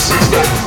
Got